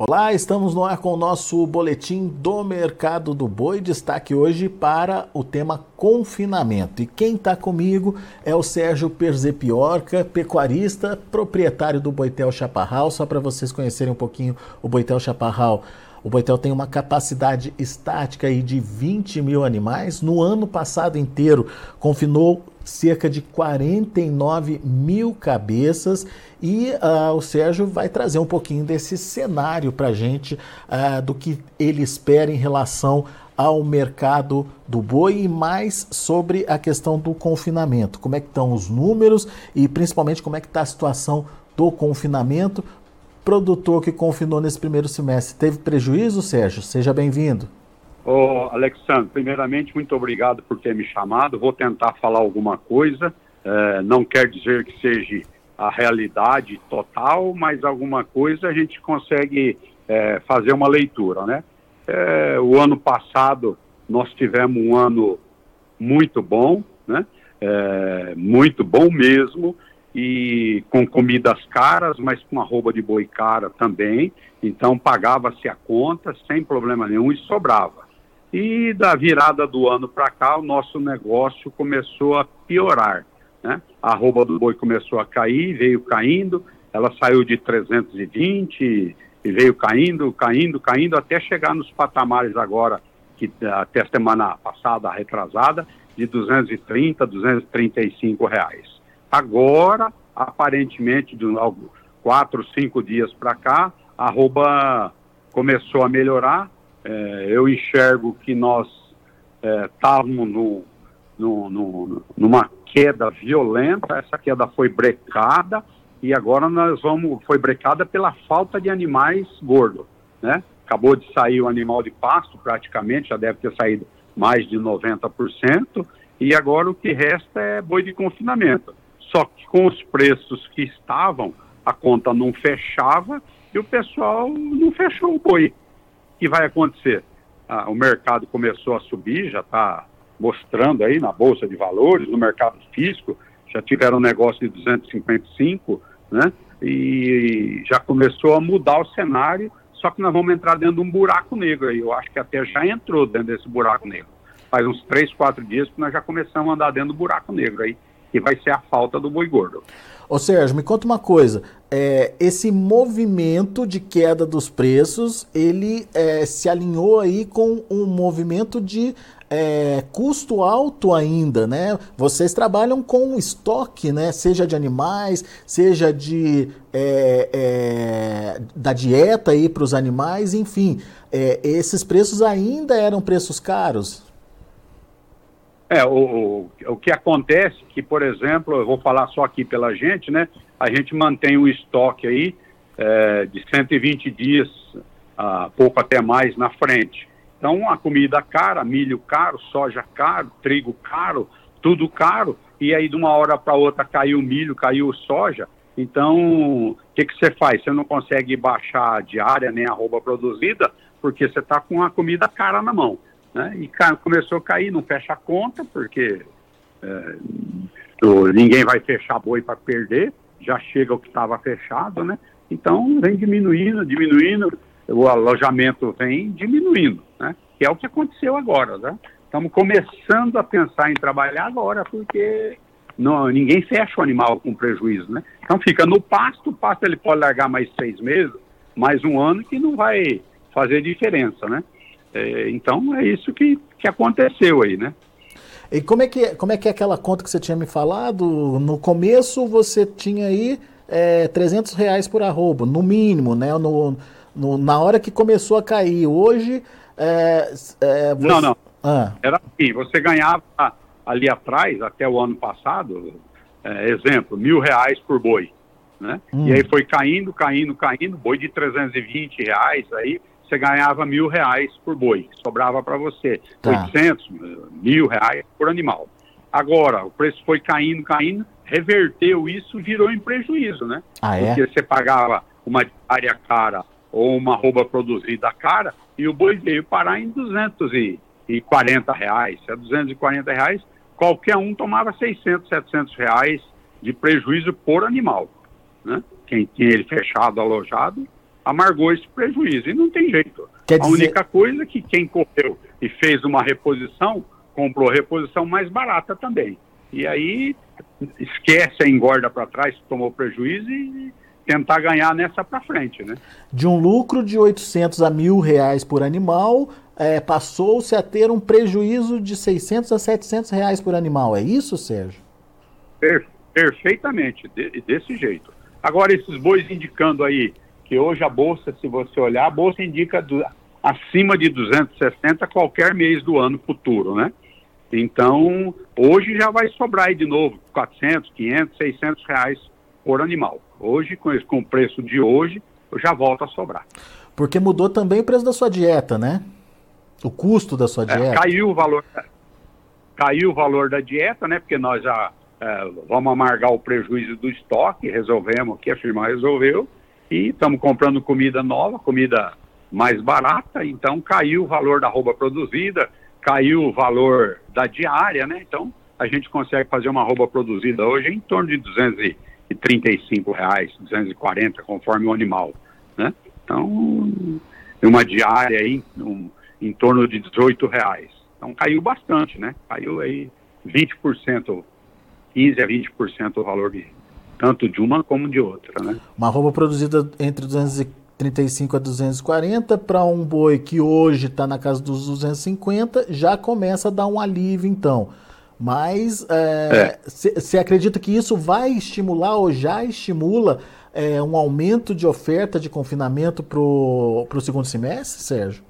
Olá, estamos no ar com o nosso boletim do mercado do boi. Destaque hoje para o tema confinamento. E quem está comigo é o Sérgio Perzepiorca, pecuarista, proprietário do Boitel Chaparral. Só para vocês conhecerem um pouquinho o Boitel Chaparral. O Boitel tem uma capacidade estática aí de 20 mil animais. No ano passado inteiro, confinou cerca de 49 mil cabeças e uh, o Sérgio vai trazer um pouquinho desse cenário para a gente uh, do que ele espera em relação ao mercado do boi e mais sobre a questão do confinamento. Como é que estão os números e principalmente como é que está a situação do confinamento. Produtor que confinou nesse primeiro semestre teve prejuízo, Sérgio? Seja bem-vindo. Ô, Alexandre, primeiramente, muito obrigado por ter me chamado. Vou tentar falar alguma coisa. É, não quer dizer que seja a realidade total, mas alguma coisa a gente consegue é, fazer uma leitura, né? É, o ano passado nós tivemos um ano muito bom, né? É, muito bom mesmo e com comidas caras, mas com arroba de boi cara também. Então pagava-se a conta sem problema nenhum e sobrava. E da virada do ano para cá, o nosso negócio começou a piorar. Né? A arroba do boi começou a cair, veio caindo, ela saiu de 320 e veio caindo, caindo, caindo, até chegar nos patamares agora, que até semana passada, retrasada, de 230, 235 reais. Agora, aparentemente, de quatro, cinco dias para cá, a arroba começou a melhorar, é, eu enxergo que nós estávamos é, no, no, no, numa queda violenta, essa queda foi brecada e agora nós vamos, foi brecada pela falta de animais gordos, né? Acabou de sair o animal de pasto praticamente, já deve ter saído mais de 90%, e agora o que resta é boi de confinamento. Só que com os preços que estavam, a conta não fechava e o pessoal não fechou o boi que vai acontecer? Ah, o mercado começou a subir, já está mostrando aí na Bolsa de Valores, no mercado físico, já tiveram um negócio de 255, né? E já começou a mudar o cenário, só que nós vamos entrar dentro de um buraco negro aí. Eu acho que até já entrou dentro desse buraco negro. Faz uns três, quatro dias que nós já começamos a andar dentro do buraco negro aí, que vai ser a falta do boi gordo. Ô Sérgio, me conta uma coisa. É, esse movimento de queda dos preços, ele é, se alinhou aí com um movimento de é, custo alto ainda, né? Vocês trabalham com estoque, né? Seja de animais, seja de é, é, da dieta aí para os animais, enfim. É, esses preços ainda eram preços caros. É, o, o, que acontece que, por exemplo, eu vou falar só aqui pela gente, né? A gente mantém um estoque aí é, de 120 dias, ah, pouco até mais na frente. Então, a comida cara, milho caro, soja caro, trigo caro, tudo caro, e aí de uma hora para outra caiu o milho, caiu soja. Então, o que, que você faz? Você não consegue baixar a diária nem a roupa produzida, porque você está com a comida cara na mão. Né? E começou a cair, não fecha a conta, porque é, ninguém vai fechar boi para perder, já chega o que estava fechado, né? Então vem diminuindo, diminuindo, o alojamento vem diminuindo, né? Que é o que aconteceu agora, né? Estamos começando a pensar em trabalhar agora, porque não, ninguém fecha o animal com prejuízo, né? Então fica no pasto, o pasto ele pode largar mais seis meses, mais um ano, que não vai fazer diferença, né? É, então é isso que, que aconteceu aí, né? E como é, que, como é que é aquela conta que você tinha me falado? No começo você tinha aí é, 300 reais por arroba, no mínimo, né? No, no, na hora que começou a cair. Hoje. É, é, você... Não, não. Ah. Era assim: você ganhava ali atrás, até o ano passado, é, exemplo, mil reais por boi. Né? Hum. E aí foi caindo, caindo, caindo, boi de 320 reais, aí você ganhava mil reais por boi, sobrava para você tá. 800, mil reais por animal. Agora, o preço foi caindo, caindo, reverteu isso, virou em prejuízo, né? Ah, é? Porque você pagava uma área cara ou uma roupa produzida cara e o boi veio parar em 240 reais. Se é 240 reais, qualquer um tomava 600, 700 reais de prejuízo por animal, né? Quem tinha ele fechado, alojado, amargou esse prejuízo. E não tem jeito. Quer a única coisa é que quem correu e fez uma reposição, comprou reposição mais barata também. E aí esquece a engorda para trás, tomou prejuízo e tentar ganhar nessa para frente, né? De um lucro de 800 a mil reais por animal, é, passou-se a ter um prejuízo de 600 a 700 reais por animal. É isso, Sérgio? Per perfeitamente, de, desse jeito. Agora, esses bois indicando aí que hoje a bolsa, se você olhar, a bolsa indica do, acima de 260 qualquer mês do ano futuro, né? Então, hoje já vai sobrar aí de novo 400, 500, 600 reais por animal. Hoje, com, esse, com o preço de hoje, já volta a sobrar. Porque mudou também o preço da sua dieta, né? O custo da sua é, dieta. É, caiu o valor, caiu o valor da dieta, né? Porque nós já é, vamos amargar o prejuízo do estoque, resolvemos aqui, a firma resolveu, e estamos comprando comida nova, comida mais barata, então caiu o valor da roupa produzida, caiu o valor da diária, né? Então a gente consegue fazer uma roupa produzida hoje em torno de 235 reais, 240, conforme o animal, né? Então, uma diária aí um, em torno de 18 reais. Então caiu bastante, né? Caiu aí 20%, 15 a 20% o valor de tanto de uma como de outra, né? Uma roupa produzida entre 240 35 a 240, para um boi que hoje está na casa dos 250, já começa a dar um alívio então. Mas você é, é. acredita que isso vai estimular ou já estimula é, um aumento de oferta de confinamento para o segundo semestre, Sérgio?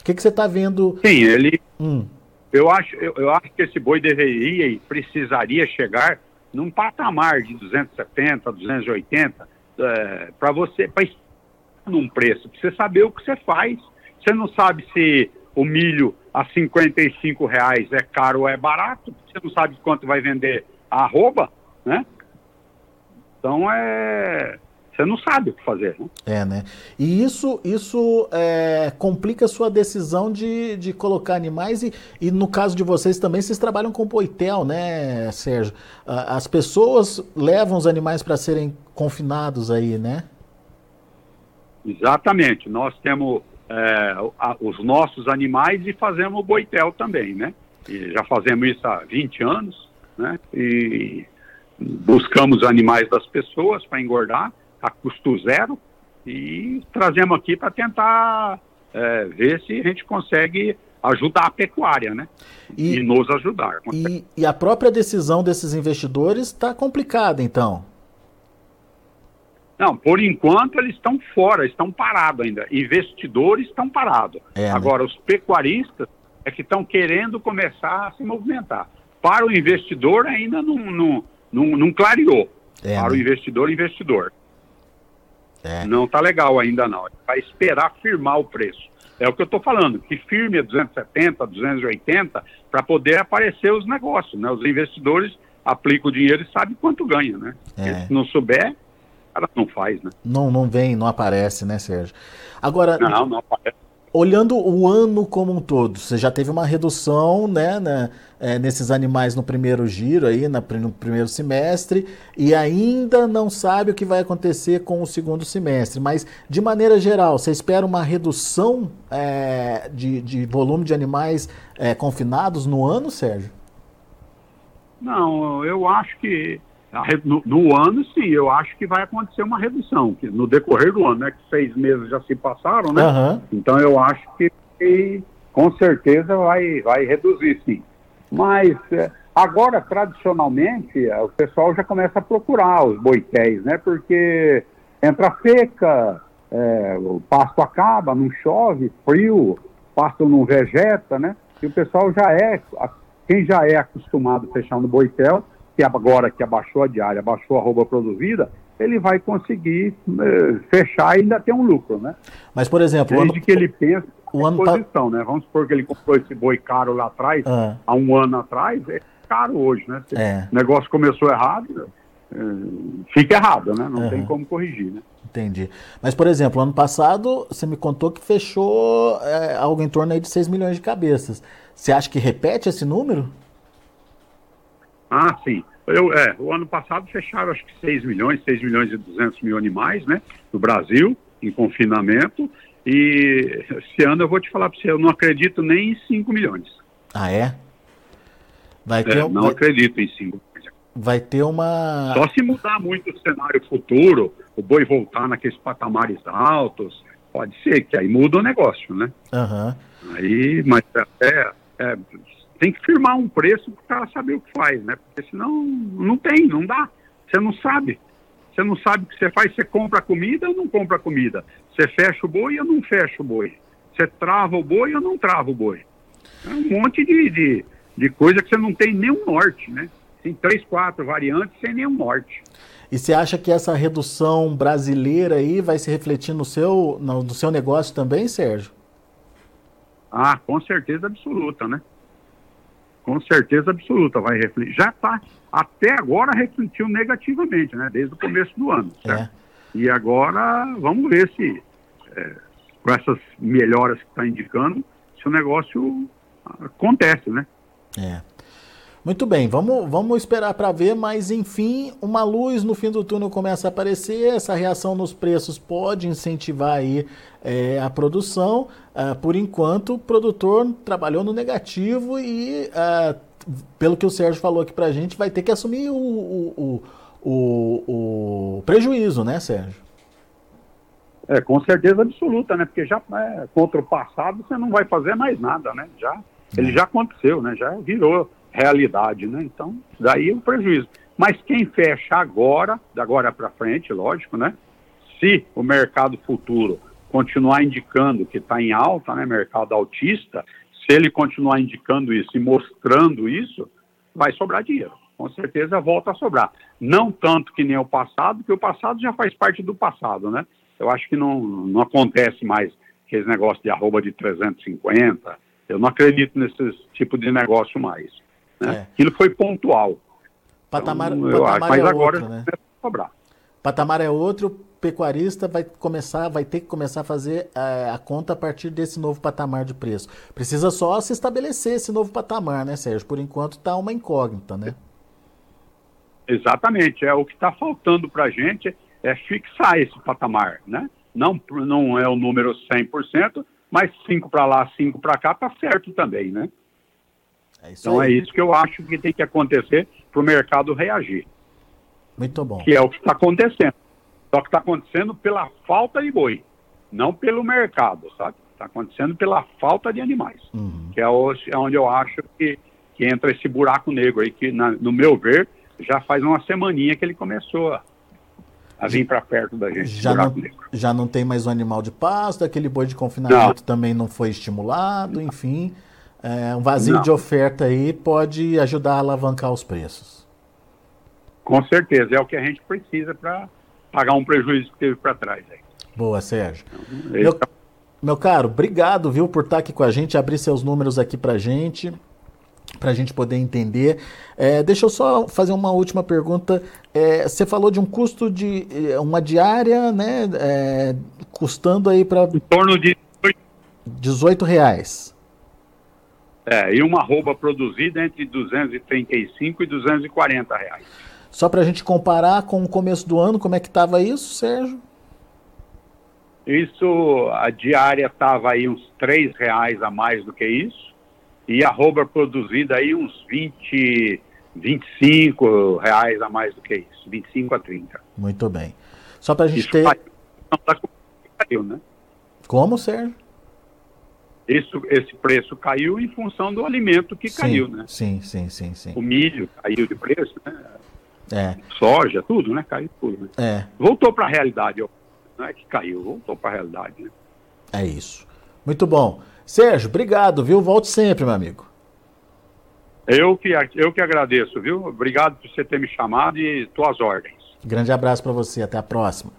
O que você está vendo? Sim, ele. Hum. Eu, acho, eu, eu acho que esse boi deveria e precisaria chegar num patamar de 270, 280, é, para você, para num preço, para você saber o que você faz. Você não sabe se o milho a 55 reais é caro ou é barato, você não sabe quanto vai vender a arroba, né? Então é você não sabe o que fazer. Né? É, né? E isso, isso é, complica a sua decisão de, de colocar animais e, e no caso de vocês também, vocês trabalham com poitel, né, Sérgio? As pessoas levam os animais para serem confinados aí, né? Exatamente. Nós temos é, os nossos animais e fazemos o boitel também, né? E já fazemos isso há 20 anos, né? E buscamos animais das pessoas para engordar a custo zero e trazemos aqui para tentar é, ver se a gente consegue ajudar a pecuária, né? E, e nos ajudar. E, e, a própria decisão desses investidores está complicada, então. Não, por enquanto eles estão fora, estão parados ainda. Investidores estão parados. É, né? Agora, os pecuaristas é que estão querendo começar a se movimentar. Para o investidor ainda não, não, não, não clareou. É, Para né? o investidor, investidor. É. Não está legal ainda não. Vai esperar firmar o preço. É o que eu estou falando, que firme a 270, 280, para poder aparecer os negócios. Né? Os investidores aplicam o dinheiro e sabem quanto ganha. Né? É. Se não souber, ela não faz, né? Não, não vem, não aparece, né, Sérgio? Agora, não, não aparece. Olhando o ano como um todo, você já teve uma redução né, né é, nesses animais no primeiro giro, aí, na, no primeiro semestre, e ainda não sabe o que vai acontecer com o segundo semestre. Mas, de maneira geral, você espera uma redução é, de, de volume de animais é, confinados no ano, Sérgio? Não, eu acho que no, no, ano, sim, eu acho que vai acontecer uma redução, no decorrer do ano, né, que seis meses já se passaram, né? Uhum. Então eu acho que, que, com certeza vai, vai reduzir, sim. Mas é, agora, tradicionalmente, é, o pessoal já começa a procurar os boitéis, né? Porque entra seca, é, o pasto acaba, não chove, frio, o pasto não vegeta, né? E o pessoal já é, quem já é acostumado a fechar no boitel, que agora que abaixou a diária, abaixou a roupa produzida, ele vai conseguir eh, fechar e ainda ter um lucro, né? Mas, por exemplo... Desde ano... que ele pensa o ano posição, tá... né? Vamos supor que ele comprou esse boi caro lá atrás, ah. há um ano atrás, é caro hoje, né? Se é. o negócio começou errado, eh, fica errado, né? Não uhum. tem como corrigir, né? Entendi. Mas, por exemplo, ano passado você me contou que fechou é, algo em torno aí de 6 milhões de cabeças. Você acha que repete esse número? Ah, sim. Eu, é, o ano passado fecharam acho que 6 milhões, 6 milhões e 200 mil animais, né, no Brasil, em confinamento. E esse ano eu vou te falar para você, eu não acredito nem em 5 milhões. Ah, é? Vai ter é, não vai... acredito em 5 Vai ter uma. Só se mudar muito o cenário futuro, o boi voltar naqueles patamares altos, pode ser que aí muda o negócio, né? Uhum. Aí, mas é, é, tem que firmar um preço para o cara saber o que faz, né? Porque senão não tem, não dá. Você não sabe. Você não sabe o que você faz, você compra comida ou não compra comida. Você fecha o boi ou não fecha o boi. Você trava o boi ou não trava o boi. É um monte de, de, de coisa que você não tem nenhum norte, né? Tem três, quatro variantes sem nenhum norte. E você acha que essa redução brasileira aí vai se refletir no seu, no, no seu negócio também, Sérgio? Ah, com certeza absoluta, né? Com certeza absoluta vai refletir. Já está, até agora refletiu negativamente, né? Desde o começo do ano, certo? É. E agora vamos ver se, é, com essas melhoras que está indicando, se o negócio acontece, né? É. Muito bem, vamos, vamos esperar para ver, mas enfim, uma luz no fim do túnel começa a aparecer, essa reação nos preços pode incentivar aí é, a produção. Uh, por enquanto, o produtor trabalhou no negativo e, uh, pelo que o Sérgio falou aqui para a gente, vai ter que assumir o, o, o, o, prejuízo, né, Sérgio? É, com certeza absoluta, né? Porque já é, contra o passado você não vai fazer mais nada, né? Já, ele é. já aconteceu, né? Já virou realidade, né? Então, daí o prejuízo. Mas quem fecha agora, da agora para frente, lógico, né? Se o mercado futuro continuar indicando que está em alta, né, mercado autista, se ele continuar indicando isso e mostrando isso, vai sobrar dinheiro. Com certeza volta a sobrar. Não tanto que nem o passado, porque o passado já faz parte do passado, né? Eu acho que não, não acontece mais aqueles negócios de arroba de 350. Eu não acredito nesse tipo de negócio mais. Né? É. Aquilo foi pontual. Patamar, então, patamar acho, mas é agora outro, né? cobrar. Patamar é outro, pecuarista vai começar, vai ter que começar a fazer a, é, a, conta a partir desse novo patamar de preço. Precisa só se estabelecer esse novo patamar, né, Sérgio? Por enquanto está uma incógnita, né? Exatamente. É o que está faltando para a gente é fixar esse patamar, né? Não, não é o número 100%, mas 5 para lá, 5 para cá, tá certo também, né? É então aí. é isso que eu acho que tem que acontecer para o mercado reagir. Muito bom. Que é o que está acontecendo. Só que está acontecendo pela falta de boi, não pelo mercado, sabe? Está acontecendo pela falta de animais, uhum. que é, é, onde eu acho que, que entra esse buraco negro aí, que na, no meu ver, já faz uma semaninha que ele começou a, a vir para perto da gente. Já não, já não tem mais o um animal de pasto, aquele boi de confinamento não. também não foi estimulado, enfim. É, um vazio Não. de oferta aí pode ajudar a alavancar os preços. Com certeza, é o que a gente precisa para pagar um prejuízo que teve para trás. Aí. Boa, Sérgio. Então, meu, meu, caro, obrigado, viu, por estar aqui com a gente, abrir seus números aqui para a gente, para a gente poder entender. É, deixa eu só fazer uma última pergunta. É, você falou de um custo de é, uma diária, né, é, custando aí para... Em torno de 18 reais. É, e uma arroba produzida entre 235 e 240 reais. Só para a gente comparar com o começo do ano, como é que estava isso, Sérgio? Isso, a diária estava aí uns 3 reais a mais do que isso, e a arroba produzida aí uns 20, 25 reais a mais do que isso, 25 a 30. Muito bem. Só para a gente isso ter... Caiu, né? Como, Sérgio? Isso, esse preço caiu em função do alimento que sim, caiu, né? Sim, sim, sim, sim. O milho caiu de preço, né? É. Soja, tudo, né? Caiu tudo. Né? É. Voltou para a realidade, não é que caiu, voltou para a realidade, né? É isso. Muito bom. Sérgio, obrigado, viu? Volte sempre, meu amigo. Eu que, eu que agradeço, viu? Obrigado por você ter me chamado e tuas ordens. Grande abraço para você, até a próxima.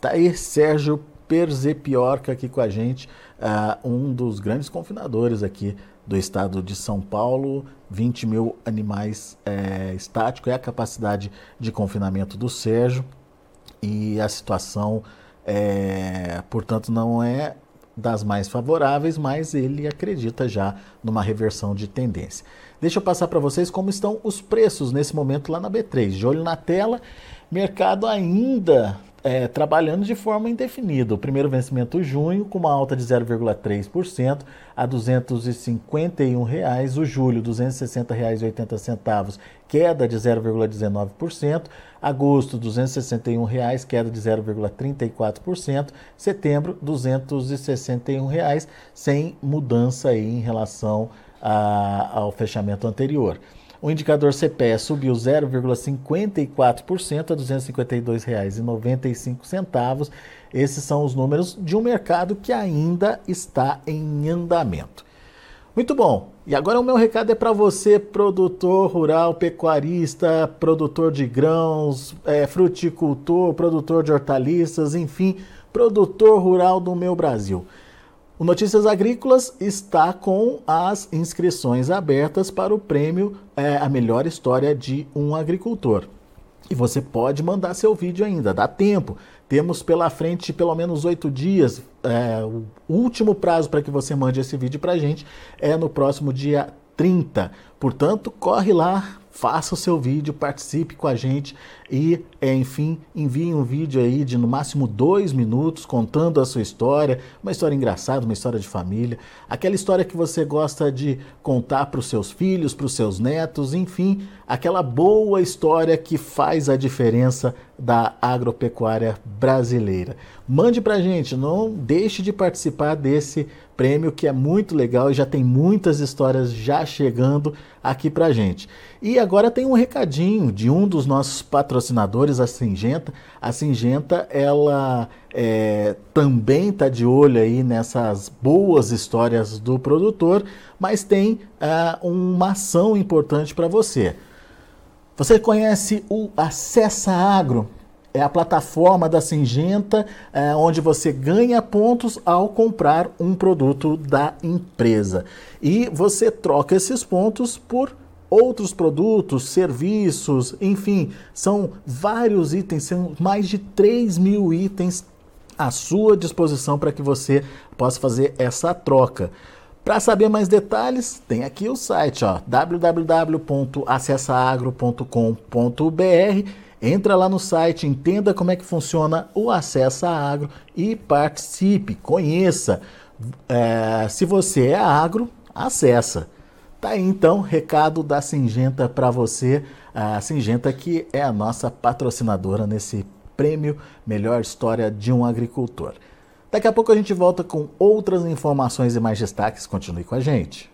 Tá aí Sérgio Perzepiorca aqui com a gente uh, um dos grandes confinadores aqui do estado de São Paulo, 20 mil animais é, estáticos, é a capacidade de confinamento do Sérgio e a situação, é, portanto, não é das mais favoráveis, mas ele acredita já numa reversão de tendência. Deixa eu passar para vocês como estão os preços nesse momento lá na B3. De olho na tela, mercado ainda é, trabalhando de forma indefinida. O primeiro vencimento junho com uma alta de 0,3% a 251 reais. o julho R$ 260,80, queda de 0,19%, agosto 261 reais, queda de 0,34%, setembro 261 reais, sem mudança aí em relação a, ao fechamento anterior. O indicador CPE subiu 0,54% a R$ 252,95. Esses são os números de um mercado que ainda está em andamento. Muito bom. E agora o meu recado é para você, produtor rural, pecuarista, produtor de grãos, é, fruticultor, produtor de hortaliças, enfim, produtor rural do meu Brasil. O Notícias Agrícolas está com as inscrições abertas para o prêmio é, A Melhor História de um Agricultor. E você pode mandar seu vídeo ainda, dá tempo. Temos pela frente pelo menos oito dias. É, o último prazo para que você mande esse vídeo para a gente é no próximo dia 30. Portanto, corre lá, faça o seu vídeo, participe com a gente e, é, enfim, envie um vídeo aí de no máximo dois minutos contando a sua história, uma história engraçada, uma história de família, aquela história que você gosta de contar para os seus filhos, para os seus netos, enfim, aquela boa história que faz a diferença da agropecuária brasileira. Mande para gente, não deixe de participar desse prêmio que é muito legal e já tem muitas histórias já chegando aqui para gente. E agora tem um recadinho de um dos nossos patrocinadores, a Singenta. A Singenta, ela é, também está de olho aí nessas boas histórias do produtor, mas tem uh, uma ação importante para você. Você conhece o Acessa Agro? É a plataforma da Singenta, é, onde você ganha pontos ao comprar um produto da empresa. E você troca esses pontos por outros produtos, serviços, enfim, são vários itens, são mais de 3 mil itens à sua disposição para que você possa fazer essa troca. Para saber mais detalhes, tem aqui o site www.acessaagro.com.br. Entra lá no site, entenda como é que funciona o Acessa Agro e participe, conheça. É, se você é agro, acessa. Tá aí então, recado da Singenta para você, a Singenta que é a nossa patrocinadora nesse prêmio Melhor História de um Agricultor. Daqui a pouco a gente volta com outras informações e mais destaques. Continue com a gente.